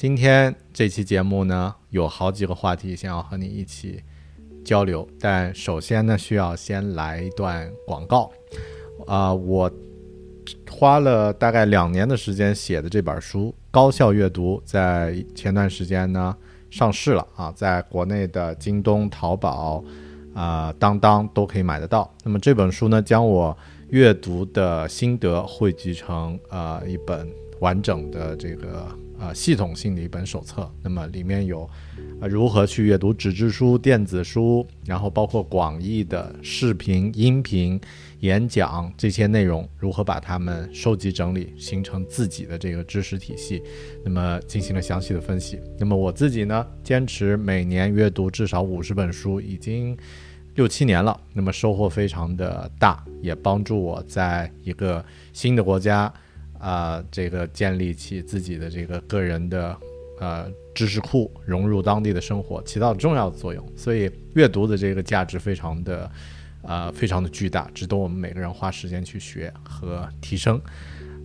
今天这期节目呢，有好几个话题想要和你一起交流，但首先呢，需要先来一段广告。啊，我花了大概两年的时间写的这本书《高效阅读》，在前段时间呢上市了啊，在国内的京东、淘宝、啊当当都可以买得到。那么这本书呢，将我阅读的心得汇集成啊一本完整的这个。啊，系统性的一本手册，那么里面有啊如何去阅读纸质书、电子书，然后包括广义的视频、音频、演讲这些内容，如何把它们收集整理，形成自己的这个知识体系，那么进行了详细的分析。那么我自己呢，坚持每年阅读至少五十本书，已经六七年了，那么收获非常的大，也帮助我在一个新的国家。啊，这个建立起自己的这个个人的呃知识库，融入当地的生活，起到重要的作用。所以阅读的这个价值非常的啊，非常的巨大，值得我们每个人花时间去学和提升。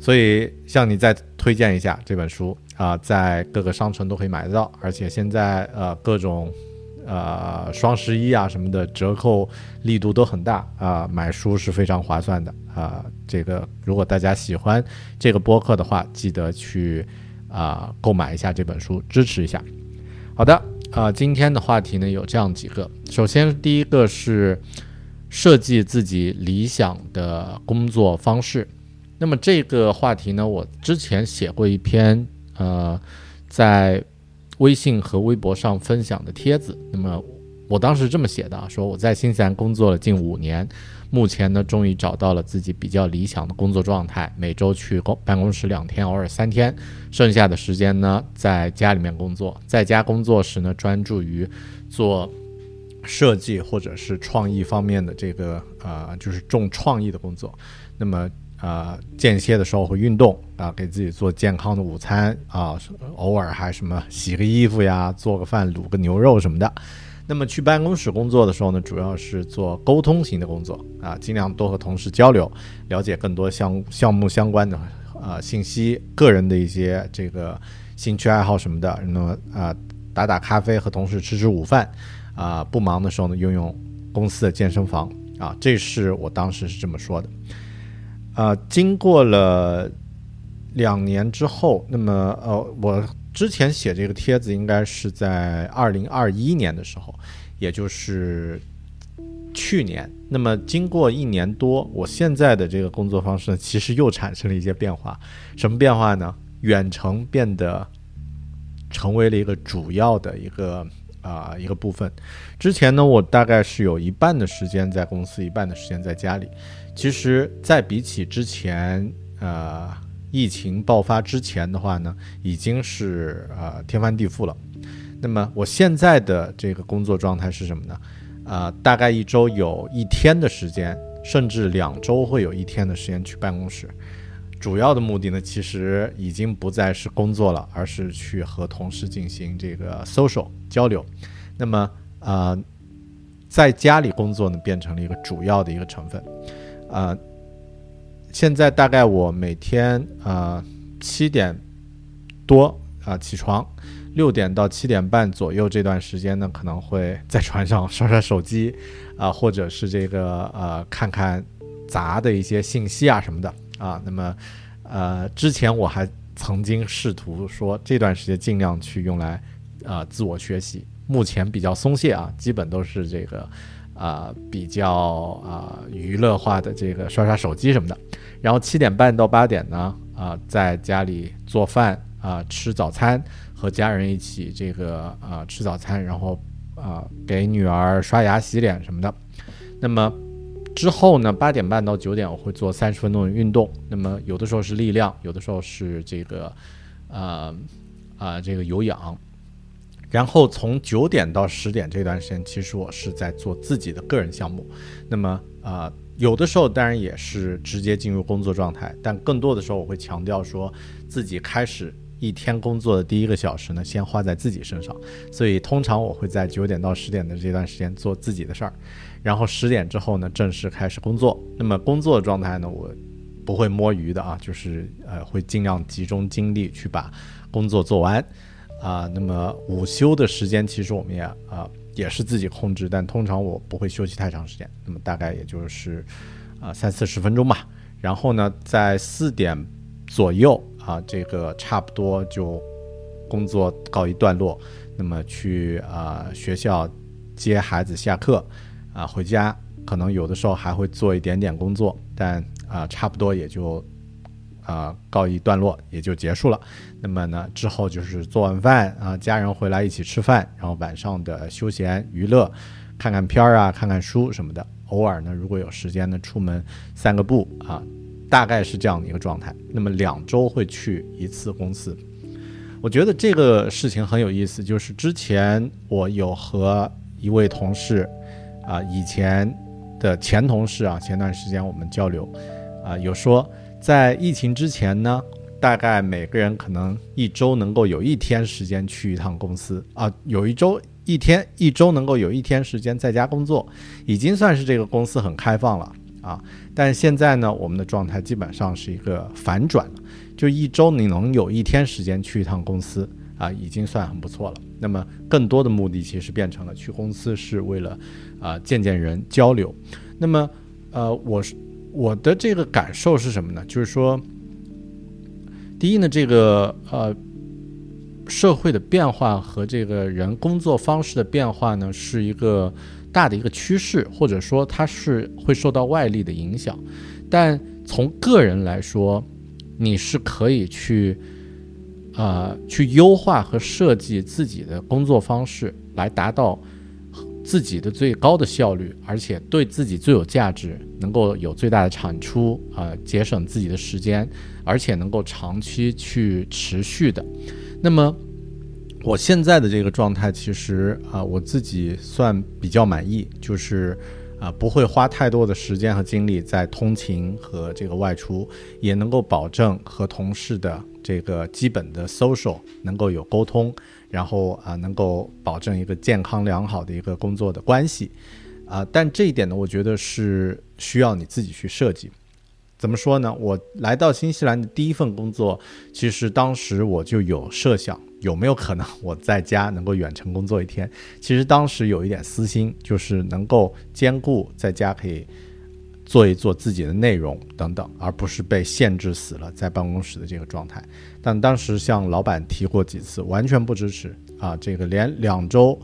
所以向你再推荐一下这本书啊，在各个商城都可以买得到，而且现在呃各种。呃，双十一啊什么的折扣力度都很大啊，买书是非常划算的啊。这个如果大家喜欢这个播客的话，记得去啊购买一下这本书，支持一下。好的啊，今天的话题呢有这样几个，首先第一个是设计自己理想的工作方式。那么这个话题呢，我之前写过一篇呃在。微信和微博上分享的帖子，那么我当时这么写的啊，说我在新西兰工作了近五年，目前呢终于找到了自己比较理想的工作状态，每周去公办公室两天，偶尔三天，剩下的时间呢在家里面工作，在家工作时呢专注于做设计或者是创意方面的这个呃就是重创意的工作，那么。啊，间歇的时候会运动啊，给自己做健康的午餐啊，偶尔还什么洗个衣服呀，做个饭，卤个牛肉什么的。那么去办公室工作的时候呢，主要是做沟通型的工作啊，尽量多和同事交流，了解更多项项目相关的啊信息，个人的一些这个兴趣爱好什么的。那么啊，打打咖啡，和同事吃吃午饭啊，不忙的时候呢，用用公司的健身房啊，这是我当时是这么说的。啊，经过了两年之后，那么呃，我之前写这个帖子应该是在二零二一年的时候，也就是去年。那么经过一年多，我现在的这个工作方式，其实又产生了一些变化。什么变化呢？远程变得成为了一个主要的一个啊一个部分。之前呢，我大概是有一半的时间在公司，一半的时间在家里。其实，在比起之前，呃，疫情爆发之前的话呢，已经是呃天翻地覆了。那么我现在的这个工作状态是什么呢？啊，大概一周有一天的时间，甚至两周会有一天的时间去办公室。主要的目的呢，其实已经不再是工作了，而是去和同事进行这个 social 交流。那么，呃，在家里工作呢，变成了一个主要的一个成分。呃，现在大概我每天啊七点多啊起床，六点到七点半左右这段时间呢，可能会在船上 刷刷手机啊，或者是这个呃看看杂的一些信息啊什么的啊。那么呃，之前我还曾经试图说这段时间尽量去用来啊自我学习，目前比较松懈啊，基本都是这个。啊，比较啊娱乐化的这个刷刷手机什么的，然后七点半到八点呢，啊在家里做饭啊吃早餐，和家人一起这个啊吃早餐，然后啊给女儿刷牙洗脸什么的。那么之后呢，八点半到九点我会做三十分钟的运动，那么有的时候是力量，有的时候是这个啊啊这个有氧。然后从九点到十点这段时间，其实我是在做自己的个人项目。那么啊，有的时候当然也是直接进入工作状态，但更多的时候我会强调说自己开始一天工作的第一个小时呢，先花在自己身上。所以通常我会在九点到十点的这段时间做自己的事儿，然后十点之后呢，正式开始工作。那么工作的状态呢，我不会摸鱼的啊，就是呃会尽量集中精力去把工作做完。啊，那么午休的时间其实我们也啊也是自己控制，但通常我不会休息太长时间，那么大概也就是啊三四十分钟吧。然后呢，在四点左右啊，这个差不多就工作告一段落，那么去啊学校接孩子下课啊回家，可能有的时候还会做一点点工作，但啊差不多也就。啊，告一段落也就结束了。那么呢，之后就是做完饭啊，家人回来一起吃饭，然后晚上的休闲娱乐，看看片儿啊，看看书什么的。偶尔呢，如果有时间呢，出门散个步啊，大概是这样的一个状态。那么两周会去一次公司，我觉得这个事情很有意思。就是之前我有和一位同事啊，以前的前同事啊，前段时间我们交流啊，有说。在疫情之前呢，大概每个人可能一周能够有一天时间去一趟公司啊，有一周一天一周能够有一天时间在家工作，已经算是这个公司很开放了啊。但现在呢，我们的状态基本上是一个反转，就一周你能有一天时间去一趟公司啊，已经算很不错了。那么更多的目的其实变成了去公司是为了啊见见人交流。那么呃，我是。我的这个感受是什么呢？就是说，第一呢，这个呃，社会的变化和这个人工作方式的变化呢，是一个大的一个趋势，或者说它是会受到外力的影响。但从个人来说，你是可以去啊，去优化和设计自己的工作方式，来达到。自己的最高的效率，而且对自己最有价值，能够有最大的产出啊，节省自己的时间，而且能够长期去持续的。那么，我现在的这个状态，其实啊，我自己算比较满意，就是啊，不会花太多的时间和精力在通勤和这个外出，也能够保证和同事的这个基本的 social 能够有沟通。然后啊，能够保证一个健康良好的一个工作的关系，啊，但这一点呢，我觉得是需要你自己去设计。怎么说呢？我来到新西兰的第一份工作，其实当时我就有设想，有没有可能我在家能够远程工作一天？其实当时有一点私心，就是能够兼顾在家可以。做一做自己的内容等等，而不是被限制死了在办公室的这个状态。但当时向老板提过几次，完全不支持啊，这个连两周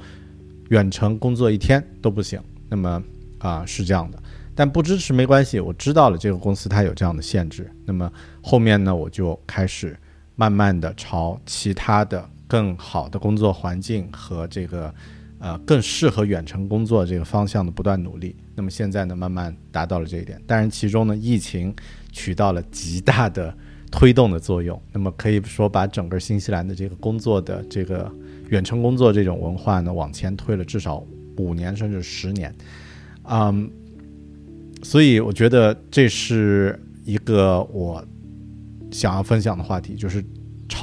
远程工作一天都不行。那么啊是这样的，但不支持没关系，我知道了这个公司它有这样的限制。那么后面呢，我就开始慢慢的朝其他的更好的工作环境和这个。呃，更适合远程工作这个方向的不断努力，那么现在呢，慢慢达到了这一点。当然，其中呢，疫情起到了极大的推动的作用。那么可以说，把整个新西兰的这个工作的这个远程工作这种文化呢，往前推了至少五年甚至十年。嗯，所以我觉得这是一个我想要分享的话题，就是。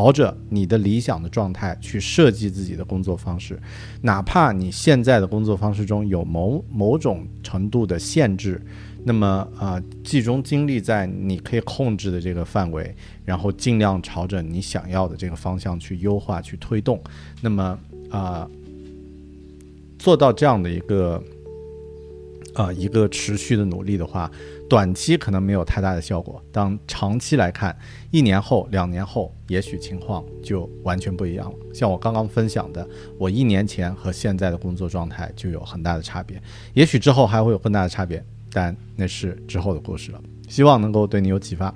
朝着你的理想的状态去设计自己的工作方式，哪怕你现在的工作方式中有某某种程度的限制，那么啊，集中精力在你可以控制的这个范围，然后尽量朝着你想要的这个方向去优化、去推动。那么啊，做到这样的一个啊一个持续的努力的话。短期可能没有太大的效果，当长期来看，一年后、两年后，也许情况就完全不一样了。像我刚刚分享的，我一年前和现在的工作状态就有很大的差别，也许之后还会有更大的差别，但那是之后的故事了。希望能够对你有启发。